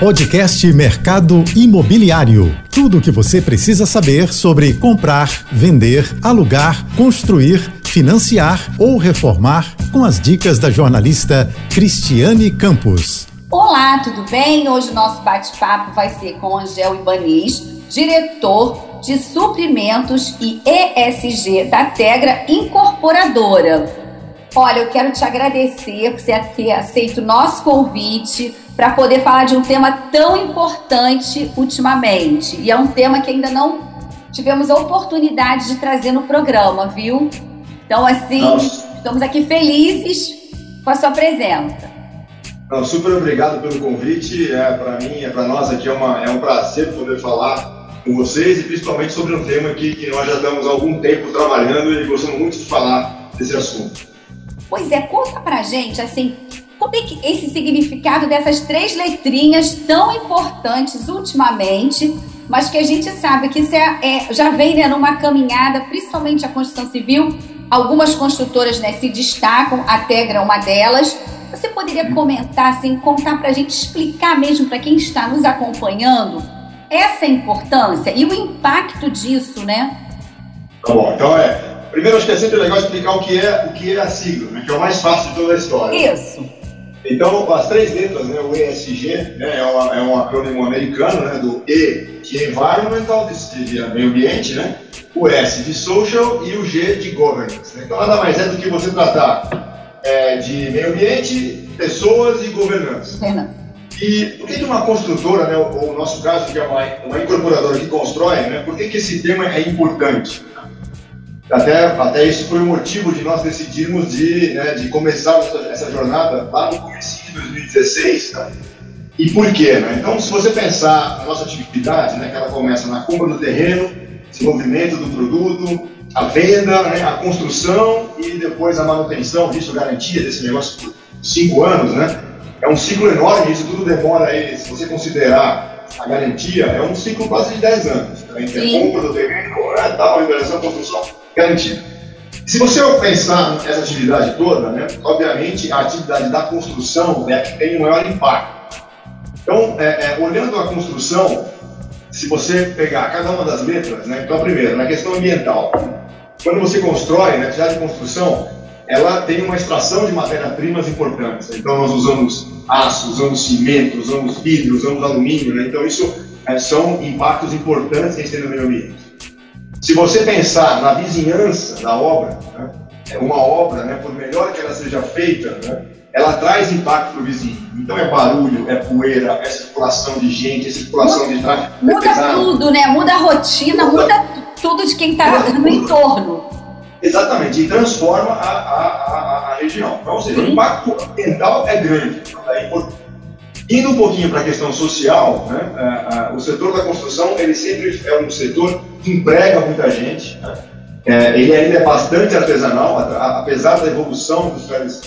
Podcast Mercado Imobiliário. Tudo o que você precisa saber sobre comprar, vender, alugar, construir, financiar ou reformar com as dicas da jornalista Cristiane Campos. Olá, tudo bem? Hoje o nosso bate-papo vai ser com Angel Ibanez, diretor de suprimentos e ESG da Tegra Incorporadora. Olha, eu quero te agradecer por você ter aceito o nosso convite para poder falar de um tema tão importante ultimamente. E é um tema que ainda não tivemos a oportunidade de trazer no programa, viu? Então, assim, Nossa. estamos aqui felizes com a sua presença. Não, super obrigado pelo convite. É para mim, é para nós aqui é, uma, é um prazer poder falar com vocês e principalmente sobre um tema aqui que nós já estamos há algum tempo trabalhando e gostamos muito de falar desse assunto. Pois é, conta pra gente assim, como é que esse significado dessas três letrinhas tão importantes ultimamente, mas que a gente sabe que isso é, é já vem né, numa caminhada, principalmente a construção civil, algumas construtoras né, se destacam, a Tegra é uma delas. Você poderia comentar, assim, contar para a gente, explicar mesmo para quem está nos acompanhando essa importância e o impacto disso, né? Tá bom, então é. Primeiro, acho que é sempre legal explicar o que é, o que é a sigla, né, que é o mais fácil de toda a história. Isso. Então, as três letras, né, o ESG, né, é, uma, é um acrônimo americano, né, do E de Environmental, de, de meio ambiente, né, o S de Social e o G de Governance. Né? Então, nada mais é do que você tratar é, de meio ambiente, pessoas e governança. E por que, uma construtora, né, ou, no nosso caso, que é uma, uma incorporadora que constrói, né, por que, que esse tema é importante? Até, até isso foi o motivo de nós decidirmos de, né, de começar essa, jornada lá no começo de 2016. Tá? E por quê? Né? Então, se você pensar na nossa atividade, né, que ela começa na compra do terreno, desenvolvimento do produto, a venda, né, a construção e depois a manutenção, isso garantia desse negócio por cinco anos, né? É um ciclo enorme, isso tudo demora aí, se você considerar a garantia, é um ciclo quase de 10 anos. Né? Entre a compra do terreno, né, tal, a a construção garantido. Se você pensar nessa atividade toda, né, obviamente a atividade da construção é a que tem o maior impacto. Então, é, é, olhando a construção, se você pegar cada uma das letras, né, então, primeiro, na questão ambiental, quando você constrói, na né, atividade de construção, ela tem uma extração de matéria-primas importantes. Então, nós usamos aço, usamos cimento, usamos vidro, usamos alumínio, né? então isso é, são impactos importantes que a gente tem no meio ambiente. Se você pensar na vizinhança da obra, né, é uma obra, né, por melhor que ela seja feita, né, ela traz impacto para o vizinho. Então é barulho, é poeira, é circulação de gente, é circulação muda, de tráfego. Muda pesado. tudo, né? Muda a rotina, muda, muda tudo de quem está no entorno. Exatamente, e transforma a, a, a, a região. Então, ou seja, o impacto ambiental é grande. É importante Indo um pouquinho para a questão social, né, a, a, o setor da construção ele sempre é um setor que emprega muita gente. Né? É, ele ainda é bastante artesanal, apesar da evolução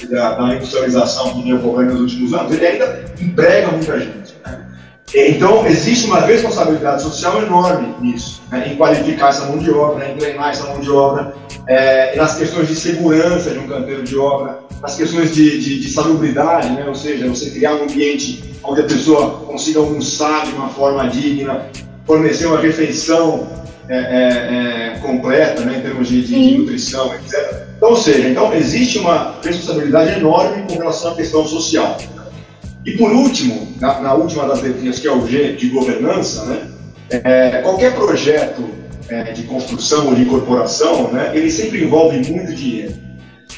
da, da industrialização que vem ocorrendo nos últimos anos, ele ainda emprega muita gente. Então, existe uma responsabilidade social enorme nisso, né, em qualificar essa mão de obra, em treinar essa mão de obra, é, nas questões de segurança de um canteiro de obra, nas questões de, de, de salubridade, né, ou seja, você criar um ambiente onde a pessoa consiga almoçar de uma forma digna, fornecer uma refeição é, é, é, completa, né, em termos de, de, de, nutrição, etc. Então, ou seja, então existe uma responsabilidade enorme com relação à questão social. E por último, na, na última das letrinhas, que é o G de governança, né, é, qualquer projeto é, de construção ou de incorporação, né, ele sempre envolve muito dinheiro.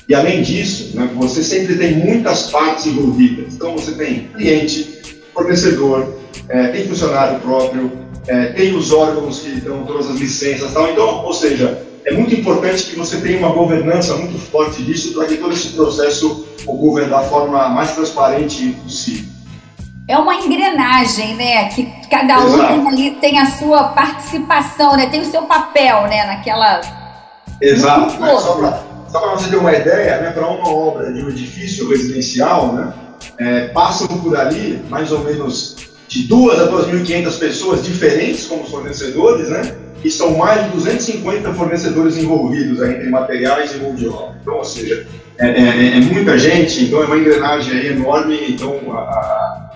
E além disso, né, você sempre tem muitas partes envolvidas. Então você tem cliente, fornecedor, é, tem funcionário próprio, é, tem os órgãos que dão todas as licenças, tal. Então, ou seja, é muito importante que você tenha uma governança muito forte disso para que todo esse processo ocorra da forma mais transparente possível. É uma engrenagem, né? Que cada um ali tem a sua participação, né? Tem o seu papel, né? Naquela. Exato. Né? Só para você ter uma ideia, né, para uma obra de um edifício residencial, né, é, passam por ali mais ou menos de 2 a 2.500 pessoas diferentes como fornecedores, né, e são mais de 250 fornecedores envolvidos aí, entre materiais e mão de obra. Então, ou seja, é, é, é, muita gente, então é uma engrenagem aí enorme, então a,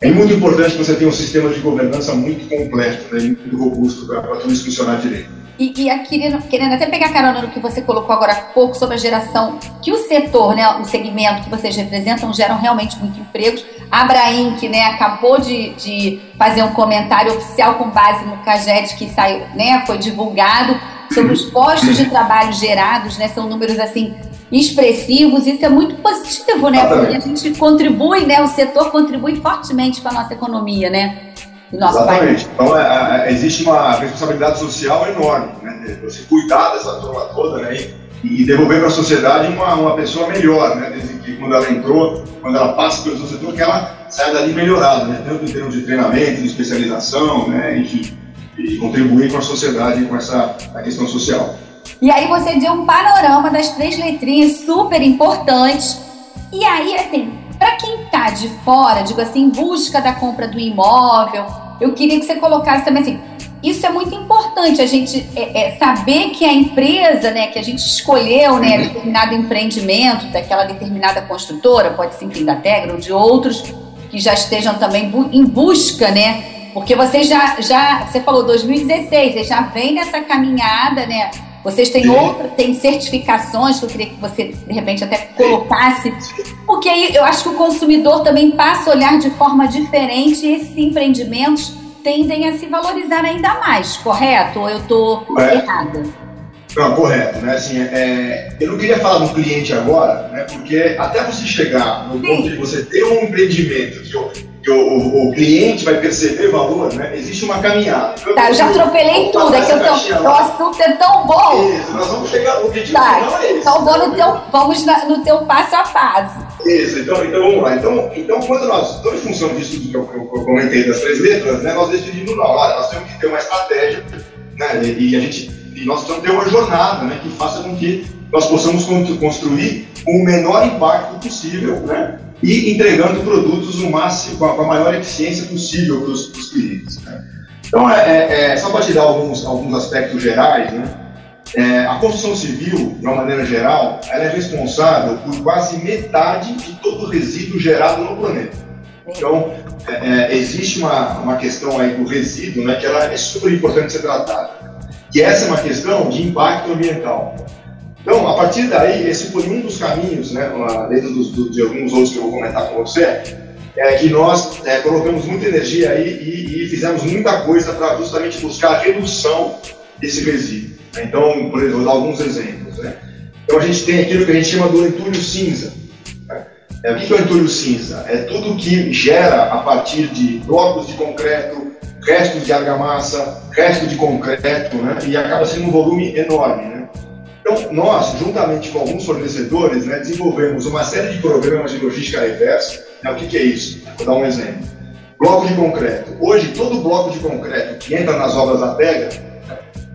É muito importante que você tenha um sistema de governança muito completo, né, muito robusto para tudo isso funcionar direito. E, e aqui, querendo até pegar carona no que você colocou agora há pouco sobre a geração, que o setor, né, o segmento que vocês representam, geram realmente muitos empregos. A Abraim, que né, acabou de, de fazer um comentário oficial com base no CAGED que saiu, né, foi divulgado sobre os postos de trabalho gerados, né, são números assim expressivos, isso é muito positivo, né? Porque a gente contribui, né? O setor contribui fortemente para a nossa economia, né? Nosso Exatamente. País. Então, é, é, existe uma responsabilidade social enorme, né? Você cuidar dessa turma toda, né? E, e devolver para a sociedade uma, uma pessoa melhor, né? Desde que quando ela entrou, quando ela passa pelo seu setor, que ela saia dali melhorada, né? Tanto em termos de treinamento, de especialização, né? Enfim, e contribuir com a sociedade com essa a questão social. E aí você deu um panorama das três letrinhas super importantes. E aí, assim, para quem tá de fora, digo assim, em busca da compra do imóvel, eu queria que você colocasse também assim, isso é muito importante, a gente é, é, saber que a empresa, né, que a gente escolheu, né, determinado empreendimento daquela determinada construtora, pode ser, enfim, da Tegra ou de outros, que já estejam também bu em busca, né, porque vocês já, já, você falou 2016, vocês já vem nessa caminhada, né, vocês têm outra, têm certificações que eu queria que você, de repente, até colocasse. Porque aí eu acho que o consumidor também passa a olhar de forma diferente esses empreendimentos tendem a se valorizar ainda mais, correto? Ou eu estou errada? Não, correto, né? Assim, é, eu não queria falar do cliente agora, né? Porque até você chegar no Sim. ponto de você ter um empreendimento que que o, o, cliente vai perceber valor, né? Existe uma caminhada. Então, tá, eu já atropelei tudo, é que eu tô, o assunto é tão bom. Isso, nós vamos chegar, o objetivo tá, final é esse. Então vamos no teu, vamos na, no teu passo a passo. Isso, então, então vamos lá. Então, então quando nós, então, em função disso que eu, eu, eu comentei das três letras, né, nós decidimos, não, olha, nós temos que ter uma estratégia, né, e, e a gente, e nós precisamos ter uma jornada, né, que faça com que nós possamos construir o menor impacto possível, né, e entregando produtos no máximo, com a, maior eficiência possível para os clientes. Né? Então, é, é, é, só para te dar alguns, alguns aspectos gerais, né? É, a construção civil, de uma maneira geral, ela é responsável por quase metade de todo o resíduo gerado no planeta. Então, é, é, existe uma, uma questão aí do resíduo, né, que ela é super importante ser tratada. E essa é uma questão de impacto ambiental. Então, a partir daí, esse foi um dos caminhos, né, dentro dos, do, de alguns outros que eu vou comentar com você, é que nós é, colocamos muita energia aí e, e fizemos muita coisa para justamente buscar a redução desse resíduo. Né? Então, por exemplo, vou dar alguns exemplos. Né? Então, a gente tem aquilo que a gente chama do entulho cinza. Né? É, o que é o entulho cinza? É tudo que gera a partir de blocos de concreto, restos de argamassa, resto de concreto, né? e acaba sendo um volume enorme. Né? Então, nós, juntamente com alguns fornecedores, né, desenvolvemos uma série de programas de logística reversa. Né, o que, que é isso? Vou dar um exemplo. Bloco de concreto. Hoje, todo bloco de concreto que entra nas obras da pega,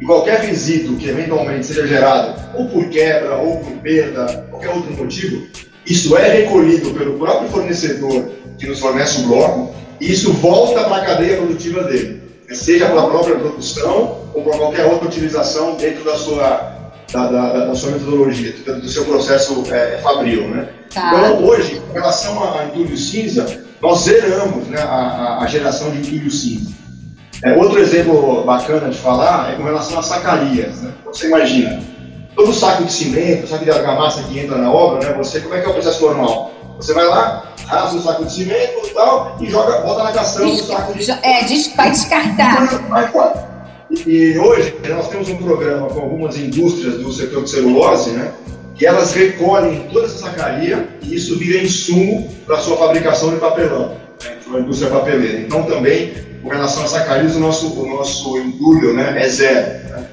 e qualquer resíduo que eventualmente seja gerado, ou por quebra, ou por perda, qualquer outro motivo, isso é recolhido pelo próprio fornecedor que nos fornece o bloco, e isso volta para a cadeia produtiva dele, seja pela própria produção ou para qualquer outra utilização dentro da sua da, da, da sua metodologia, do seu processo é, fabril, né? Tá. Então, hoje, com relação a entulho cinza, nós zeramos né, a, a, geração de entulho cinza. É, outro exemplo bacana de falar é com relação às sacarias. Né? Você imagina, todo saco de cimento, saco de argamassa que entra na obra, né, você, como é que é o processo normal? Você vai lá, rasga o saco de cimento e tal, e joga, bota na cação o saco de... É, vai descartar. Vai, vai, e hoje nós temos um programa com algumas indústrias do setor de celulose, né? Que elas recolhem toda essa sacaria e isso vira insumo para sua fabricação de papelão, né, a indústria papeleira. Então também, com relação a sacarias, o nosso, o nosso entulho né, é zero. Né?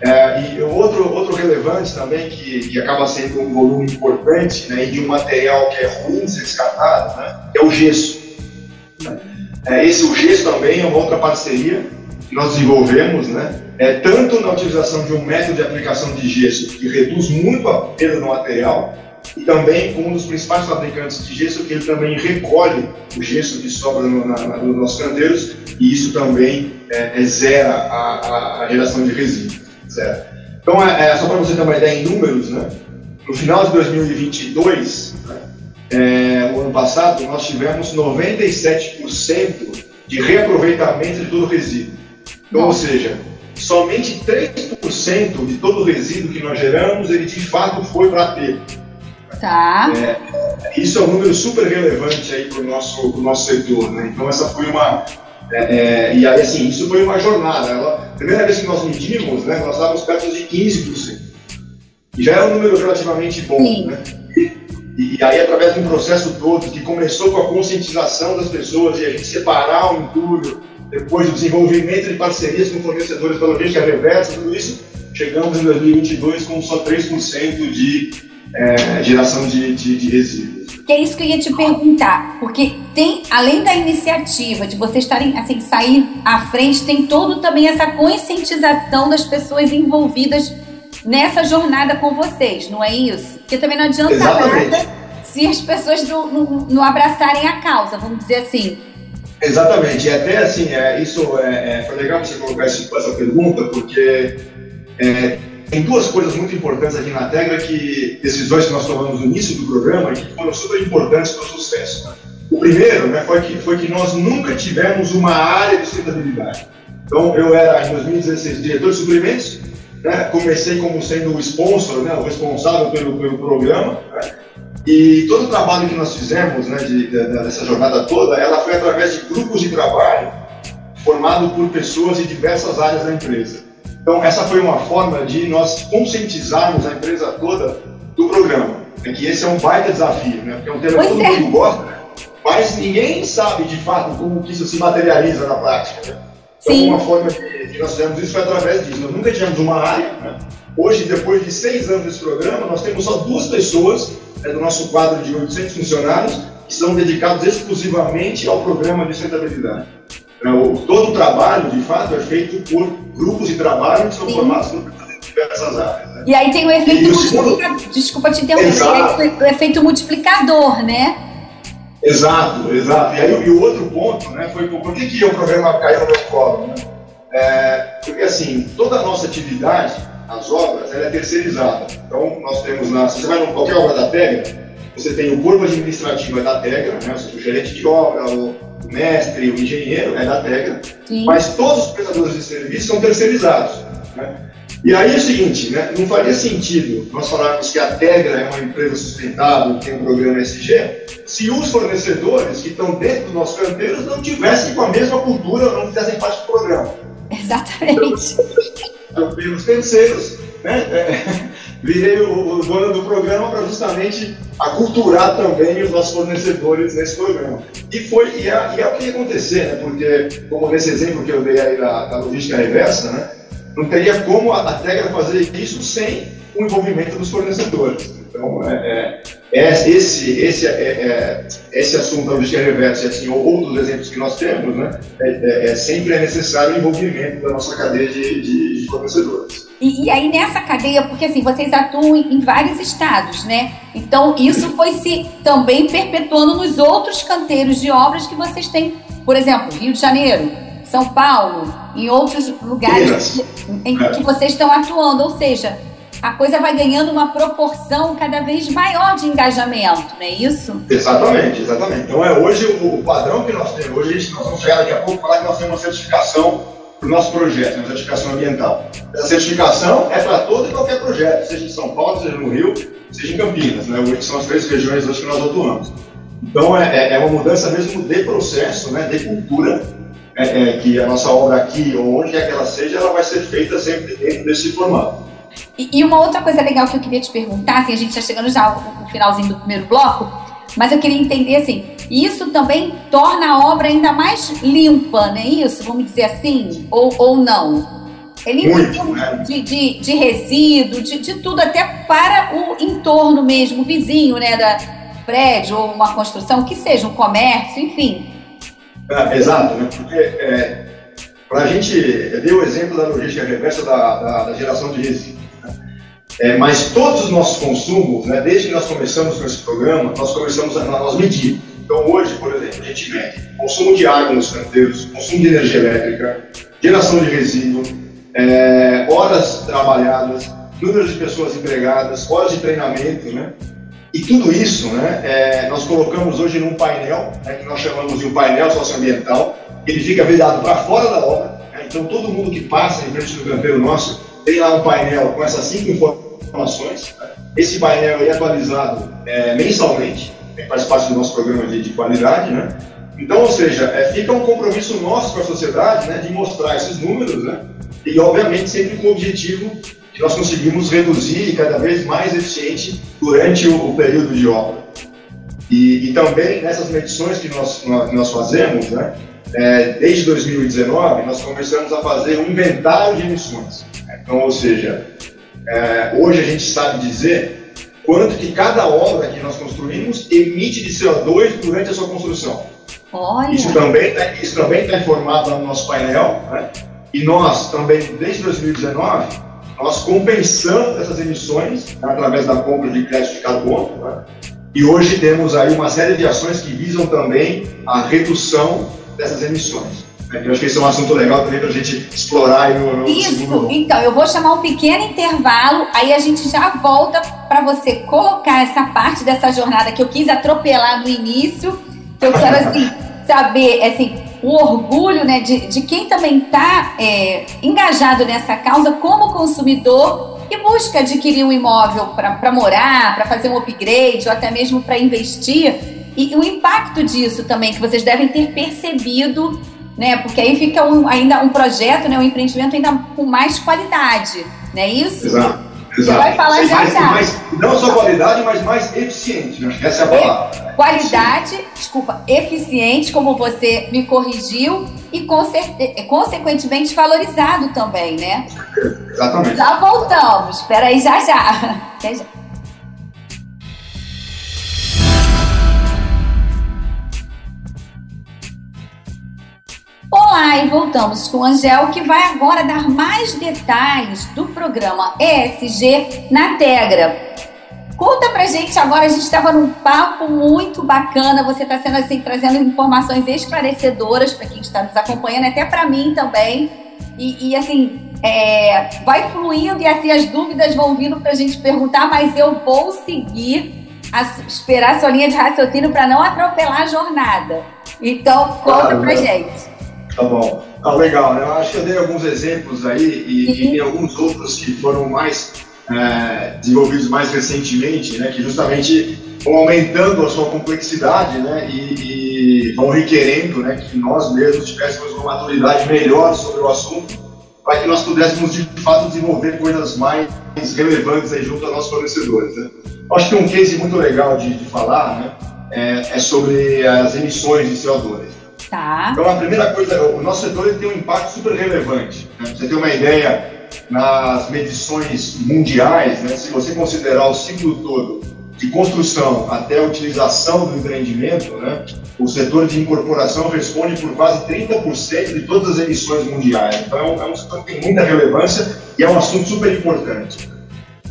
É, e outro, outro relevante também, que, que acaba sendo um volume importante né, e de um material que é ruim ser descartado, né, é o gesso. É, esse o gesso também é uma outra parceria que nós desenvolvemos, né, é tanto na utilização de um método de aplicação de gesso que reduz muito a perda do material, e também com um dos principais fabricantes de gesso, que ele também recolhe o gesso que sobra no, na, nos nossos canteiros, e isso também é, é zera a, a, a, geração de resíduos. Zero. Então, é, é só para você ter uma ideia em números, né, no final de 2022, né, é, o ano passado, nós tivemos 97% de reaproveitamento de todo o resíduo. Então, ou seja, somente 3% de todo o resíduo que nós geramos, ele de fato foi para aterro. Tá. É, isso é um número super relevante aí para o nosso, pro nosso setor, né? Então essa foi uma é, é, e aí assim isso foi uma jornada. Ela, a primeira vez que nós medimos, né, nós estávamos perto de 15%. E já é um número relativamente bom, Sim. né? E, e, aí através de um processo todo que começou com a conscientização das pessoas e a gente separar o entulho, depois o desenvolvimento de parcerias com fornecedores pela logística reversa, tudo isso, chegamos em 2022 com só 3% de é, geração de, de, de resíduos. Que é isso que eu ia te perguntar, porque tem, além da iniciativa de vocês estarem assim, sair à frente, tem todo também essa conscientização das pessoas envolvidas nessa jornada com vocês, não é isso? Porque também não adianta Exatamente. nada se as pessoas não, não, não, abraçarem a causa, vamos dizer assim. Exatamente, e até assim, é, isso é, é, foi legal você colocar essa pergunta, porque é, tem duas coisas muito importantes aqui na Tegra, que decisões que nós tomamos no início do programa que foram super importantes para o sucesso. Né? O primeiro né, foi, que, foi que nós nunca tivemos uma área de sustentabilidade. Então, eu era, em 2016, diretor de suprimentos, né, comecei como sendo o sponsor, né, o responsável pelo, pelo programa, né, e todo o trabalho que nós fizemos né, de, de, dessa jornada toda, ela foi através de grupos de trabalho formado por pessoas de diversas áreas da empresa. Então, essa foi uma forma de nós conscientizarmos a empresa toda do programa. É que esse é um baita desafio, né? Porque é um tema que todo é. mundo gosta, né? mas ninguém sabe de fato como que isso se materializa na prática. Né? Então, Sim. uma forma que, que nós fizemos isso foi através disso. Nós nunca tivemos uma área. Né? Hoje, depois de seis anos desse programa, nós temos só duas pessoas né, do nosso quadro de 800 funcionários que são dedicados exclusivamente ao programa de sustentabilidade. É, todo o trabalho, de fato, é feito por grupos de trabalho que são Sim. formados por diversas áreas. Né? E aí tem o efeito multiplicador. Desculpa te interromper, o efeito multiplicador, né? Exato, exato. E aí e o outro ponto, né, foi por que, que o programa caiu no meu colo, né? É, porque assim, toda a nossa atividade, as obras, ela é terceirizada. Então, nós temos na. Se você vai em qualquer obra da Tegra, você tem o corpo administrativo é da Tegra, né, ou seja, o gerente de obra, o mestre, o engenheiro é da Tegra, Sim. mas todos os prestadores de serviço são terceirizados. Né? E aí é o seguinte, né, não faria sentido nós falarmos que a Tegra é uma empresa sustentável, tem um programa SG, se os fornecedores que estão dentro dos nossos canteiros não tivessem com a mesma cultura, não fizessem parte do programa. Exatamente. Então, pelos terceiros, né, é, virei o, o dono do programa para justamente aculturar também os nossos fornecedores nesse programa. E foi e é, e é o que ia acontecer, né? Porque, como nesse exemplo que eu dei aí da, da logística reversa, né? Não teria como a, Tegra fazer isso sem o envolvimento dos fornecedores. Então, é, é, é esse, esse, é, é, esse assunto da logística reversa, assim, ou outros exemplos que nós temos, né? É, é, é sempre é necessário o envolvimento da nossa cadeia de, de, de fornecedores. E, e, aí nessa cadeia, porque assim, vocês atuam em, vários estados, né? Então isso foi se também perpetuando nos outros canteiros de obras que vocês têm, por exemplo, Rio de Janeiro, São Paulo, em outros lugares em que vocês estão atuando, ou seja, a coisa vai ganhando uma proporção cada vez maior de engajamento, não é isso? Exatamente, exatamente. Então é hoje o, o padrão que nós temos, hoje nós vamos chegar daqui a pouco falar que nós temos uma certificação para o nosso projeto, uma certificação ambiental. Essa certificação é para todo e qualquer projeto, seja em São Paulo, seja no Rio, seja em Campinas, né? Hoje são as três regiões hoje que nós atuamos. Então é, é, é uma mudança mesmo de processo, né? de cultura, é, é, que a nossa obra aqui, ou onde quer que ela seja, ela vai ser feita sempre dentro desse formato. E, e uma outra coisa legal que eu queria te perguntar, assim, a gente está chegando já no finalzinho do primeiro bloco, mas eu queria entender assim, isso também torna a obra ainda mais limpa, não é isso? Vamos dizer assim? Ou, ou não? É limpa né? de, de, de resíduo, de, de tudo, até para o entorno mesmo, o vizinho, né? Da prédio ou uma construção, que seja um comércio, enfim. É, exato, né? Porque é, para a gente, eu dei o exemplo da logística reversa da, da, da geração de resíduos. É, mas todos os nossos consumos, né, desde que nós começamos com esse programa, nós começamos a nós medir. Então, hoje, por exemplo, a gente mede consumo de água nos canteiros, consumo de energia elétrica, geração de resíduo, é, horas trabalhadas, número de pessoas empregadas, horas de treinamento, né? E tudo isso, né, é, nós colocamos hoje num painel, né, que nós chamamos de um painel socioambiental, ele fica virado para fora da obra, né, então todo mundo que passa em frente do campeiro nosso tem lá um painel com essas cinco informações. Né, esse painel é atualizado é, mensalmente, faz parte do nosso programa de, de qualidade, né? Então, ou seja, é, fica um compromisso nosso com a sociedade, né, de mostrar esses números, né? E obviamente sempre com o objetivo que nós conseguimos reduzir e cada vez mais eficiente durante o, o período de obra. E, e, também nessas medições que nós, nós, fazemos, né, é, desde 2019, nós começamos a fazer um inventário de emissões. Então, ou seja, é, hoje a gente sabe dizer quanto que cada obra que nós construímos emite de CO2 durante a sua construção. Olha. Isso também também está informado no nosso painel, né? e nós também, desde 2019, nós compensamos essas emissões né, através da compra de crédito de carbono, né? e hoje temos aí uma série de ações que visam também a redução dessas emissões. Eu acho que esse é um assunto legal também para a gente explorar no, no Isso, segundo... então, eu vou chamar um pequeno intervalo, aí a gente já volta para você colocar essa parte dessa jornada que eu quis atropelar no início, que eu quero, assim, saber, assim, o orgulho né, de, de quem também está é, engajado nessa causa como consumidor e busca adquirir um imóvel para morar, para fazer um upgrade ou até mesmo para investir. E o impacto disso também, que vocês devem ter percebido né? Porque aí fica um, ainda um projeto, né? Um empreendimento ainda com mais qualidade, não é isso? Exato. Você vai falar já mais, já. Não só qualidade, mas mais eficiente. Que essa é a palavra. Né? Qualidade, desculpa, eficiente, como você me corrigiu, e consequentemente valorizado também, né? Exatamente. Já voltamos. Espera aí, já já. Até já. Olá e voltamos com o Angel, que vai agora dar mais detalhes do programa ESG na Tegra. Conta pra gente agora, a gente estava num papo muito bacana, você está sendo assim, trazendo informações esclarecedoras para quem está nos acompanhando, até para mim também. E, e assim, é, vai fluindo e assim as dúvidas vão vindo para a gente perguntar, mas eu vou seguir, a, esperar a sua linha de raciocínio para não atropelar a jornada. Então, conta ah, pra gente. Tá bom. Tá legal, né? Eu acho que eu dei alguns exemplos aí e, e tem alguns outros que foram mais é, desenvolvidos mais recentemente, né? Que justamente vão aumentando a sua complexidade, né? E, e vão requerendo, né? Que nós mesmos tivéssemos uma maturidade melhor sobre o assunto para que nós pudéssemos de fato desenvolver coisas mais relevantes aí junto aos nossos fornecedores. Né? Acho que um case muito legal de, de falar né, é, é sobre as emissões de CO2. Tá. Então, a primeira coisa, o nosso setor tem um impacto super relevante. Né? Pra você ter uma ideia, nas medições mundiais, né, se você considerar o ciclo todo de construção até a utilização do empreendimento, né, o setor de incorporação responde por quase 30% de todas as emissões mundiais. Então, é um setor que tem muita relevância e é um assunto super importante.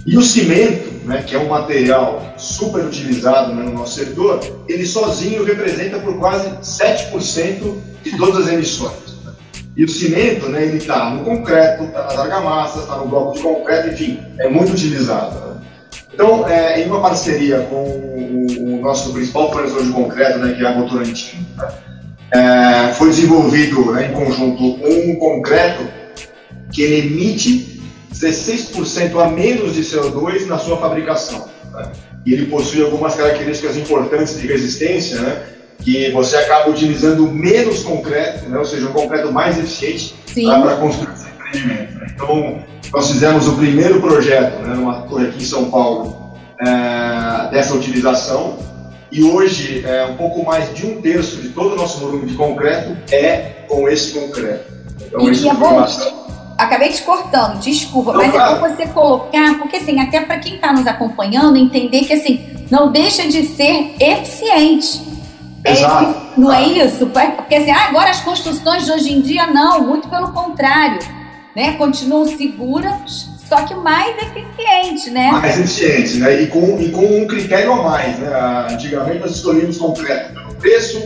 E o cimento, né, que é um material super utilizado né, no nosso setor, ele sozinho representa por quase 7% de todas as emissões. Né? E o cimento, né, ele está no concreto, está nas argamassas, está no bloco de concreto, enfim, é muito utilizado. Né? Então, é, em uma parceria com o, o, nosso principal fornecedor de concreto, né, que é a Votorantim, né, é, foi desenvolvido né, em conjunto um concreto que ele emite 16% a menos de CO2 na sua fabricação. Né? E ele possui algumas características importantes de resistência, né? que você acaba utilizando menos concreto, né? ou seja, um concreto mais eficiente para construir esse empreendimento. Né? Então, nós fizemos o primeiro projeto, né, numa torre aqui em São Paulo, é, dessa utilização, e hoje, é, um pouco mais de um terço de todo o nosso volume de concreto é com esse concreto. Então, e, é bom, acabei te cortando, desculpa, não, mas é bom você colocar, porque assim, até para quem está nos acompanhando, entender que assim, não deixa de ser eficiente. É, Exato. É, não é isso? Porque assim, ah, agora as construções de hoje em dia, não, muito pelo contrário. Né? Continuam seguras, só que mais eficiente, né? Mais eficiente, né? E com, e com um critério a mais, né? Antigamente nós escolhíamos concreto pelo preço,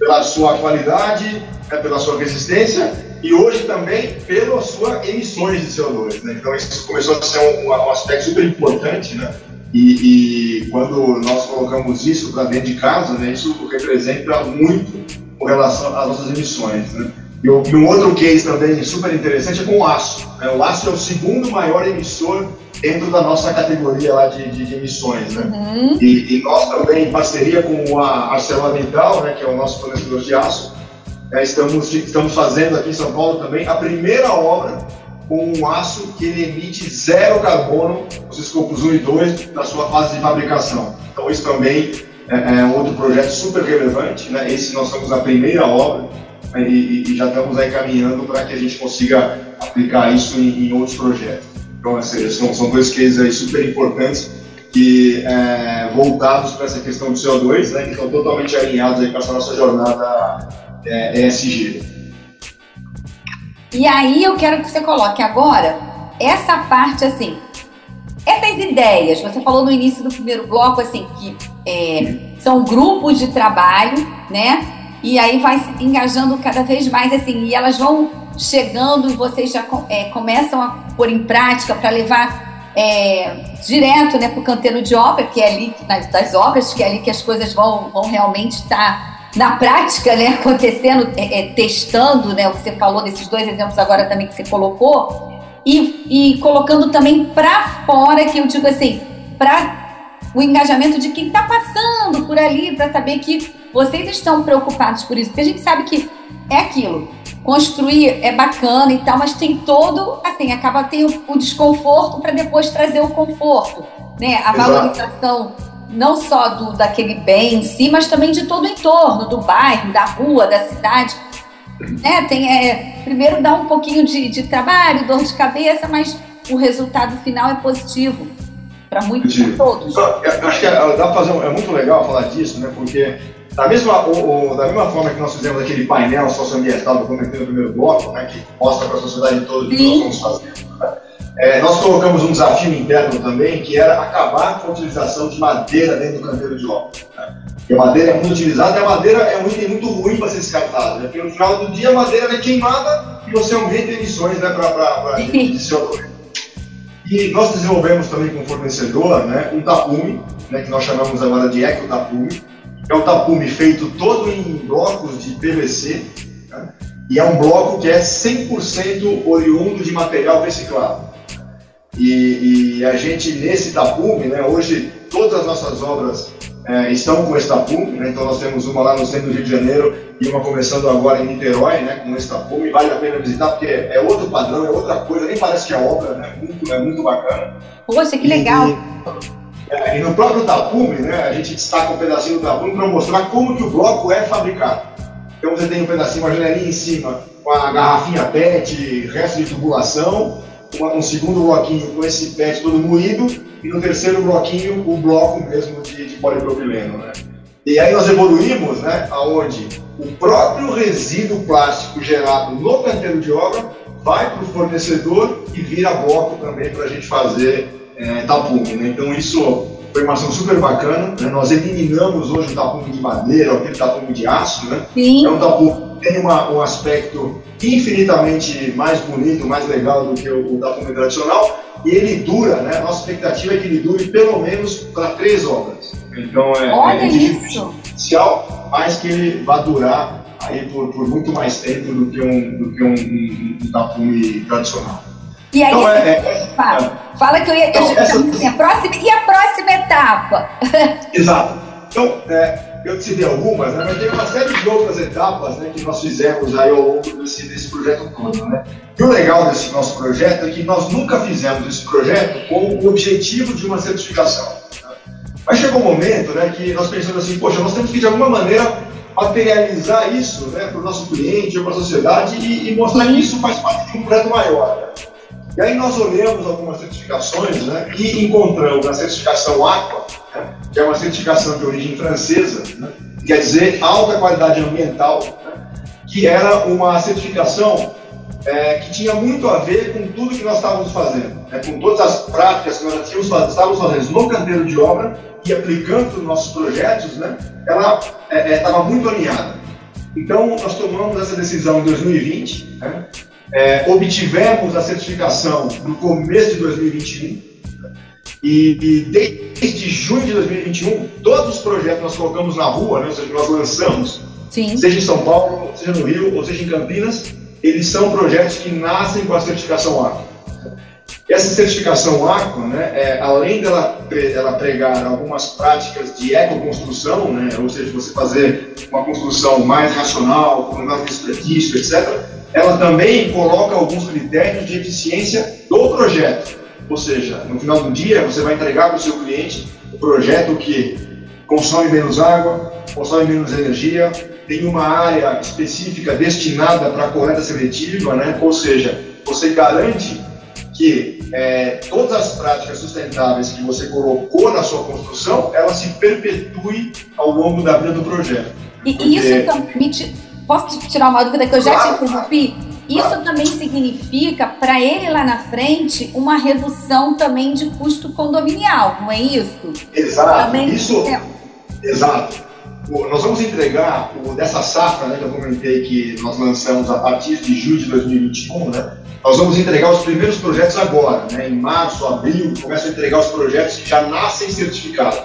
pela sua qualidade, né? pela sua resistência e hoje também pelas suas emissões de CO2. Né? Então isso começou a ser um, um aspecto super importante, né? E, e quando nós colocamos isso para dentro de casa, né, isso representa muito com relação às nossas emissões. Né? E, um outro case também super interessante é com o aço. Né? O aço é o segundo maior emissor dentro da nossa categoria lá de, de, de emissões. Né? Uhum. E, e, nós também, em parceria com a ArcelorMittal, né, que é o nosso fornecedor de aço, né, estamos, estamos fazendo aqui em São Paulo também a primeira obra com um aço que emite zero carbono, os escopos 1 e 2, na sua fase de fabricação. Então, isso também é, é outro projeto super relevante. Né? Esse nós estamos na primeira obra né? e, e, já estamos aí caminhando para que a gente consiga aplicar isso em, em outros projetos. Então, assim, são, são dois cases aí super importantes que é, voltados para essa questão do CO2, né, que estão totalmente alinhados aí com essa nossa jornada é, ESG. E aí eu quero que você coloque agora essa parte assim, essas ideias. Você falou no início do primeiro bloco assim que é, são grupos de trabalho, né? E aí vai se engajando cada vez mais assim, e elas vão chegando e vocês já é, começam a pôr em prática para levar é, direto né, para o canteiro de obra, que é ali nas, das obras, que é ali que as coisas vão, vão realmente estar na prática, né, acontecendo, é, é, testando, né, o que você falou desses dois exemplos agora também que você colocou, e, e colocando também para fora, que eu digo assim, para o engajamento de quem está passando por ali, para saber que vocês estão preocupados por isso, porque a gente sabe que é aquilo. Construir é bacana e tal, mas tem todo, assim, acaba tendo o desconforto para depois trazer o conforto, né? A valorização não só do, daquele bem em si, mas também de todo o entorno, do bairro, da rua, da cidade. Né? Tem, é, primeiro dá um pouquinho de, de trabalho, dor de cabeça, mas o resultado final é positivo para muitos e todos. Acho que é, dá fazer, é muito legal falar disso, né? Porque da mesma, o, o, da mesma forma que nós fizemos aquele painel socioambiental do comentei no primeiro bloco, né, que mostra para a sociedade toda o que nós estamos fazendo, né? É, nós colocamos um desafio interno também, que era acabar com a utilização de madeira dentro do canteiro de obra. Né? Porque a madeira é muito utilizada e a madeira é um item muito ruim para ser descartado. Né? Porque no final do dia a madeira é queimada e você aumenta emissões né, para de CO2. E nós desenvolvemos também com o fornecedor né, um tapume, né, que nós chamamos agora de eco-tapume, é um tapume feito todo em blocos de PVC, né, e é um bloco que é 100% oriundo de material reciclado. E, e, a gente, nesse tapume, né, hoje todas as nossas obras é, estão com esse tapume, né, então nós temos uma lá no centro do Rio de Janeiro e uma começando agora em Niterói, né, com esse tapume, vale a pena visitar porque é outro padrão, é outra coisa, nem parece que é obra, né, muito, é muito bacana. Poxa, que legal! E, é, e no próprio tapume, né, a gente destaca um pedacinho do tapume para mostrar como que o bloco é fabricado. Então você tem um pedacinho, uma janelinha em cima, com a garrafinha PET, resto de tubulação, um segundo bloquinho com esse PET todo moído e no terceiro bloquinho o bloco mesmo de, de polipropileno, né? E aí nós evoluímos, né, aonde o próprio resíduo plástico gerado no canteiro de obra vai para o fornecedor e vira bloco também para a gente fazer é, tapume, né? Então isso foi uma ação super bacana, né? Nós eliminamos hoje o tapume de madeira, aquele tapume de aço, né? Sim. É um tapume tem uma, um aspecto infinitamente mais bonito, mais legal do que o, o da tradicional, e ele dura, né? A nossa expectativa é que ele dure pelo menos para três obras. Então é, Olha é isso. especial, mas que ele vai durar aí por, por muito mais tempo do que um, do que um, um, um tapume tradicional. E aí, então, é, é, fala, é, fala que eu ia. Então, essa... assim, a próxima, e a próxima etapa? Exato. Então, é, eu citei algumas, né, mas tem uma série de outras etapas né, que nós fizemos aí ao longo desse, desse projeto todo. Né? E o legal desse nosso projeto é que nós nunca fizemos esse projeto com o objetivo de uma certificação. Né? Mas chegou um momento né, que nós pensamos assim, poxa, nós temos que de alguma maneira materializar isso né, para o nosso cliente ou para a sociedade e, e, mostrar que isso faz parte de um projeto maior. Né? E aí nós olhamos algumas certificações né, e encontramos a certificação Aqua, né, que é uma certificação de origem francesa, né, quer dizer alta qualidade ambiental, né, que era uma certificação é, que tinha muito a ver com tudo que nós estávamos fazendo, né, com todas as práticas que nós tínhamos, estávamos fazendo no canteiro de obra e aplicando nos nossos projetos, né, ela estava é, é, muito alinhada. Então, nós tomamos essa decisão em 2020, né, é, obtivemos a certificação no começo de 2021 E, e, desde junho de 2021, todos os projetos que nós colocamos na rua, né, ou seja, nós lançamos, Sim. seja em São Paulo, seja no Rio, ou seja em Campinas, eles são projetos que nascem com a certificação ACO. Essa certificação ACO, né, é, além dela, dela pregar algumas práticas de ecoconstrução, né, ou seja, você fazer uma construção mais racional, com menor desperdício, etc., ela também coloca alguns critérios de eficiência do projeto. Ou seja, no final do dia, você vai entregar para o seu cliente um projeto que consome menos água, consome menos energia, tem uma área específica destinada para a coleta seletiva, né? ou seja, você garante que é, todas as práticas sustentáveis que você colocou na sua construção, ela se perpetue ao longo da vida do projeto. E, Porque... isso também, posso tirar uma dúvida que eu já claro, te interrompi? Isso claro. também significa, para ele lá na frente, uma redução também de custo condominial, não é isso? Exato. Também, isso, é... Exato nós vamos entregar o, dessa safra, né, que eu comentei que nós lançamos a partir de julho de 2021, né, nós vamos entregar os primeiros projetos agora, né, em março, abril, começam a entregar os projetos que já nascem certificados.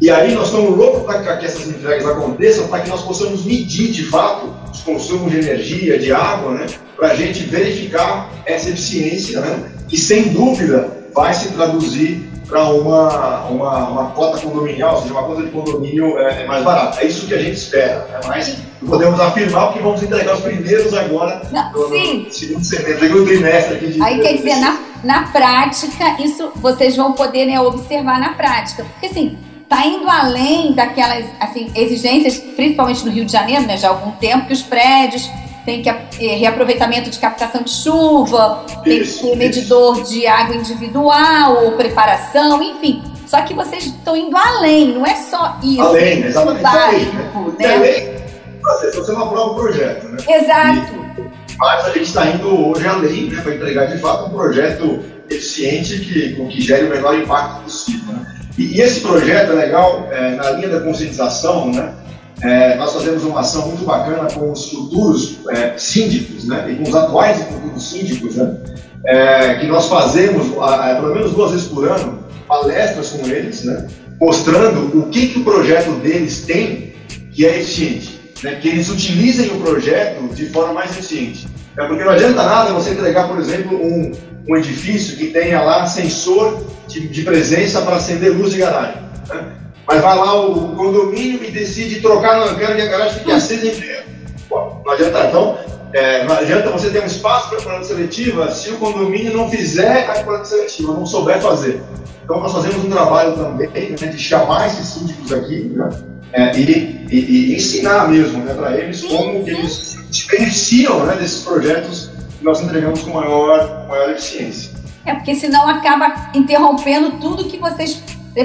E aí nós estamos loucos para que essas entregas aconteçam, para que nós possamos medir de fato os consumos de energia, de água, né, para a gente verificar essa eficiência, né, que sem dúvida vai se traduzir para uma, uma, uma cota condominial, ou seja, uma cota de condomínio é, é mais barata. É isso que a gente espera, né? mas podemos afirmar que vamos entregar os primeiros agora Não, no, sim. no segundo semestre, segundo trimestre. Aqui de, Aí quer dizer, na, na prática, isso vocês vão poder né, observar na prática, porque assim, está indo além daquelas assim, exigências, principalmente no Rio de Janeiro, né, já há algum tempo, que os prédios tem que é, reaproveitamento de captação de chuva, tem que ter medidor de água individual ou preparação, enfim. Só que vocês estão indo além, não é só isso. Além, exatamente. Básico, né? né? Além, você não aprova o projeto, né? Exato. E, mas a gente está indo hoje além, né, para entregar de fato um projeto eficiente que, com que gere o menor impacto possível. Né? E, e, esse projeto é legal é, na linha da conscientização, né? É, nós fazemos uma ação muito bacana com os futuros é, síndicos, né, e com os atuais e futuros síndicos, né, é, que nós fazemos, a, a, pelo menos duas vezes por ano, palestras com eles, né, mostrando o que, que o projeto deles tem que é eficiente, né, que eles utilizem o projeto de forma mais eficiente. É porque não adianta nada você entregar, por exemplo, um, um edifício que tenha lá sensor de, de presença para acender luz de garagem. Né? Mas vai lá o condomínio e decide trocar na quero que a garagem fique acesa em pé. Não adianta. Então, é, não adianta você ter um espaço para a coleta seletiva se o condomínio não fizer a coleta seletiva, não souber fazer. Então, nós fazemos um trabalho também né, de chamar esses síndicos aqui né, é, e, e, e, ensinar mesmo né, para eles como eles se beneficiam né, desses projetos que nós entregamos com maior, maior eficiência. É, porque senão acaba interrompendo tudo que vocês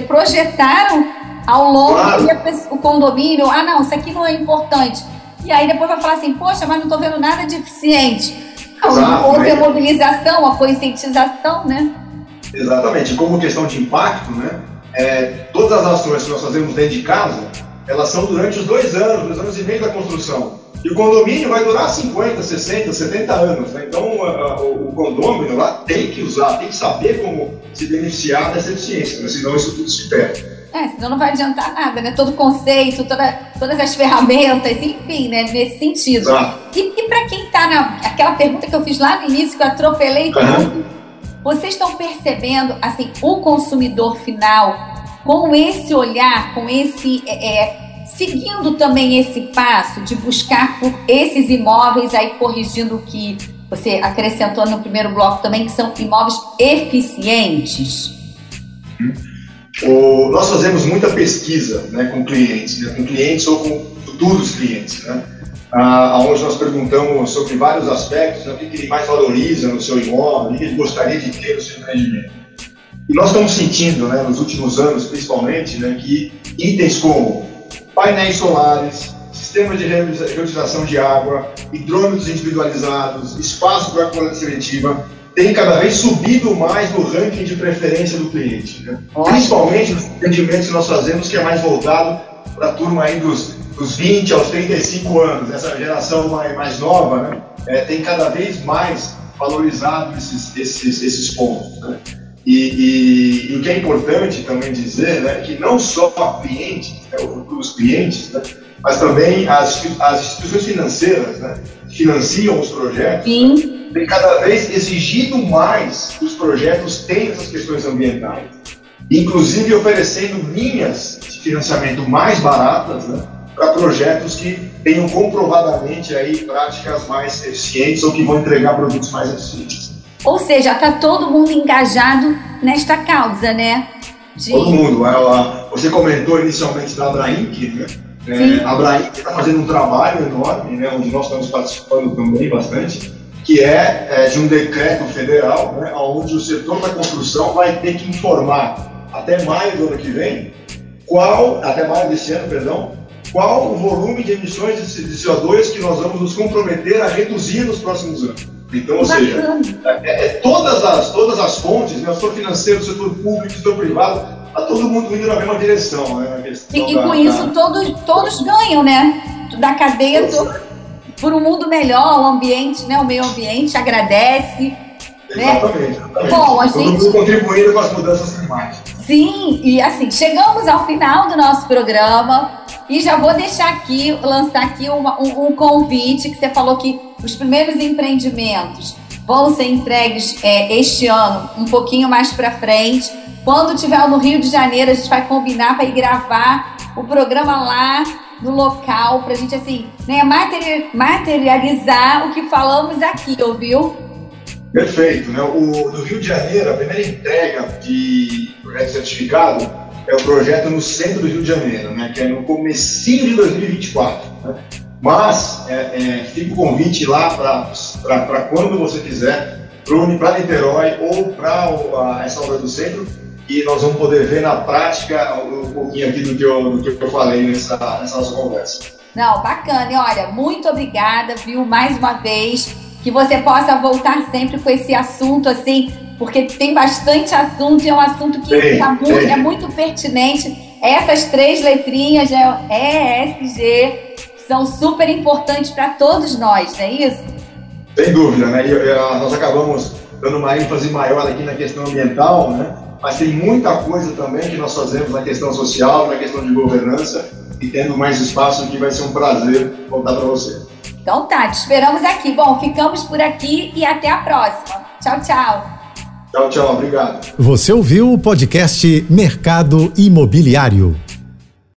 projetaram ao longo claro. o condomínio, ah não, isso aqui não é importante. E aí depois vai falar assim, poxa, mas não estou vendo nada de eficiente. Não, houve a mobilização, a conscientização, né? Exatamente. Como questão de impacto, né? É, todas as ações que nós fazemos dentro de casa, elas são durante os dois anos, dois anos e meio da construção. E o condomínio vai durar 50, 60, 70 anos. Né? Então, a, a, o condomínio lá tem que usar, tem que saber como se beneficiar dessa eficiência, né? senão isso tudo se perde. É, senão não vai adiantar nada, né? Todo o conceito, toda, todas as ferramentas, enfim, né? Nesse sentido. Ah. E, e para quem está na. Aquela pergunta que eu fiz lá no início, que eu atropelei tudo, vocês estão percebendo, assim, o consumidor final, com esse olhar, com esse. É, é, seguindo também esse passo de buscar por esses imóveis, aí corrigindo o que você acrescentou no primeiro bloco também, que são imóveis eficientes? Hum. O, nós fazemos muita pesquisa né, com clientes, né, com clientes ou com futuros clientes, né, ah, onde nós perguntamos sobre vários aspectos, né, o que, ele mais valoriza no seu imóvel, o que ele gostaria de ter no seu empreendimento. E nós estamos sentindo, né, nos últimos anos principalmente, né, que itens como painéis solares, sistema de reutilização de água, hidrômetros individualizados, espaço para coleta seletiva, tem cada vez subido mais no ranking de preferência do cliente. Né? Principalmente nos atendimentos que nós fazemos, que é mais voltado para a turma aí dos, dos 20 aos 35 anos, essa geração mais, mais nova, né? É, tem cada vez mais valorizado esses, esses, esses pontos. Né? E, e, e, o que é importante também dizer, né, que não só clientes, né, os clientes, né, mas também as, as instituições financeiras, né, financiam os projetos, Sim. Têm cada vez exigido mais que os projetos tenham essas questões ambientais, inclusive oferecendo linhas de financiamento mais baratas, né, para projetos que tenham comprovadamente aí práticas mais eficientes ou que vão entregar produtos mais eficientes. Ou seja, está todo mundo engajado nesta causa, né? De... Todo mundo. Ela, você comentou inicialmente da Abrainc, né? É, a Abrainc está fazendo um trabalho enorme, né, onde nós estamos participando também bastante, que é, é de um decreto federal, né, onde o setor da construção vai ter que informar até maio do ano que vem, qual, até maio desse ano, perdão, qual o volume de emissões de CO2 que nós vamos nos comprometer a reduzir nos próximos anos. Então, ou seja, é, é, todas, as, todas as fontes, né, o setor financeiro, o setor público, o setor privado, está todo mundo indo na mesma direção. Né, e, e, com da, isso todos, todos ganham, né? Da cadeia do, por um mundo melhor, o ambiente, né? O meio ambiente agradece. Exatamente, né? exatamente. Bom, a todo gente... mundo contribuindo com as mudanças climáticas. Sim, e assim, chegamos ao final do nosso programa. E já vou deixar aqui, lançar aqui uma, um, um, convite, que você falou que os primeiros empreendimentos vão ser entregues é, este ano, um pouquinho mais para frente. Quando tiver no Rio de Janeiro, a gente vai combinar para ir gravar o programa lá no local, para a gente, assim, né, materializar o que falamos aqui, ouviu? Perfeito. Né? O, no Rio de Janeiro, a primeira entrega de projeto certificado é o projeto no centro do Rio de Janeiro, né, que é no comecinho de 2024. Né? Mas é, é, fica o convite lá para quando você quiser, para Niterói ou para essa obra do centro, e nós vamos poder ver na prática um pouquinho aqui do que eu, do que eu falei nessa, nessa nossa conversa. Não, bacana. E olha, muito obrigada, viu, mais uma vez. Que você possa voltar sempre com esse assunto assim porque tem bastante assunto e é um assunto que tá muito, é muito pertinente. Essas três letrinhas, é ESG, são super importantes para todos nós, não é isso? Sem dúvida, né? E, nós acabamos dando uma ênfase maior aqui na questão ambiental, né? Mas tem muita coisa também que nós fazemos na questão social, na questão de governança, e tendo mais espaço aqui vai ser um prazer voltar para você. Então tá, te esperamos aqui. Bom, ficamos por aqui e até a próxima. Tchau, tchau. Tchau, tchau. Obrigado. Você ouviu o podcast Mercado Imobiliário.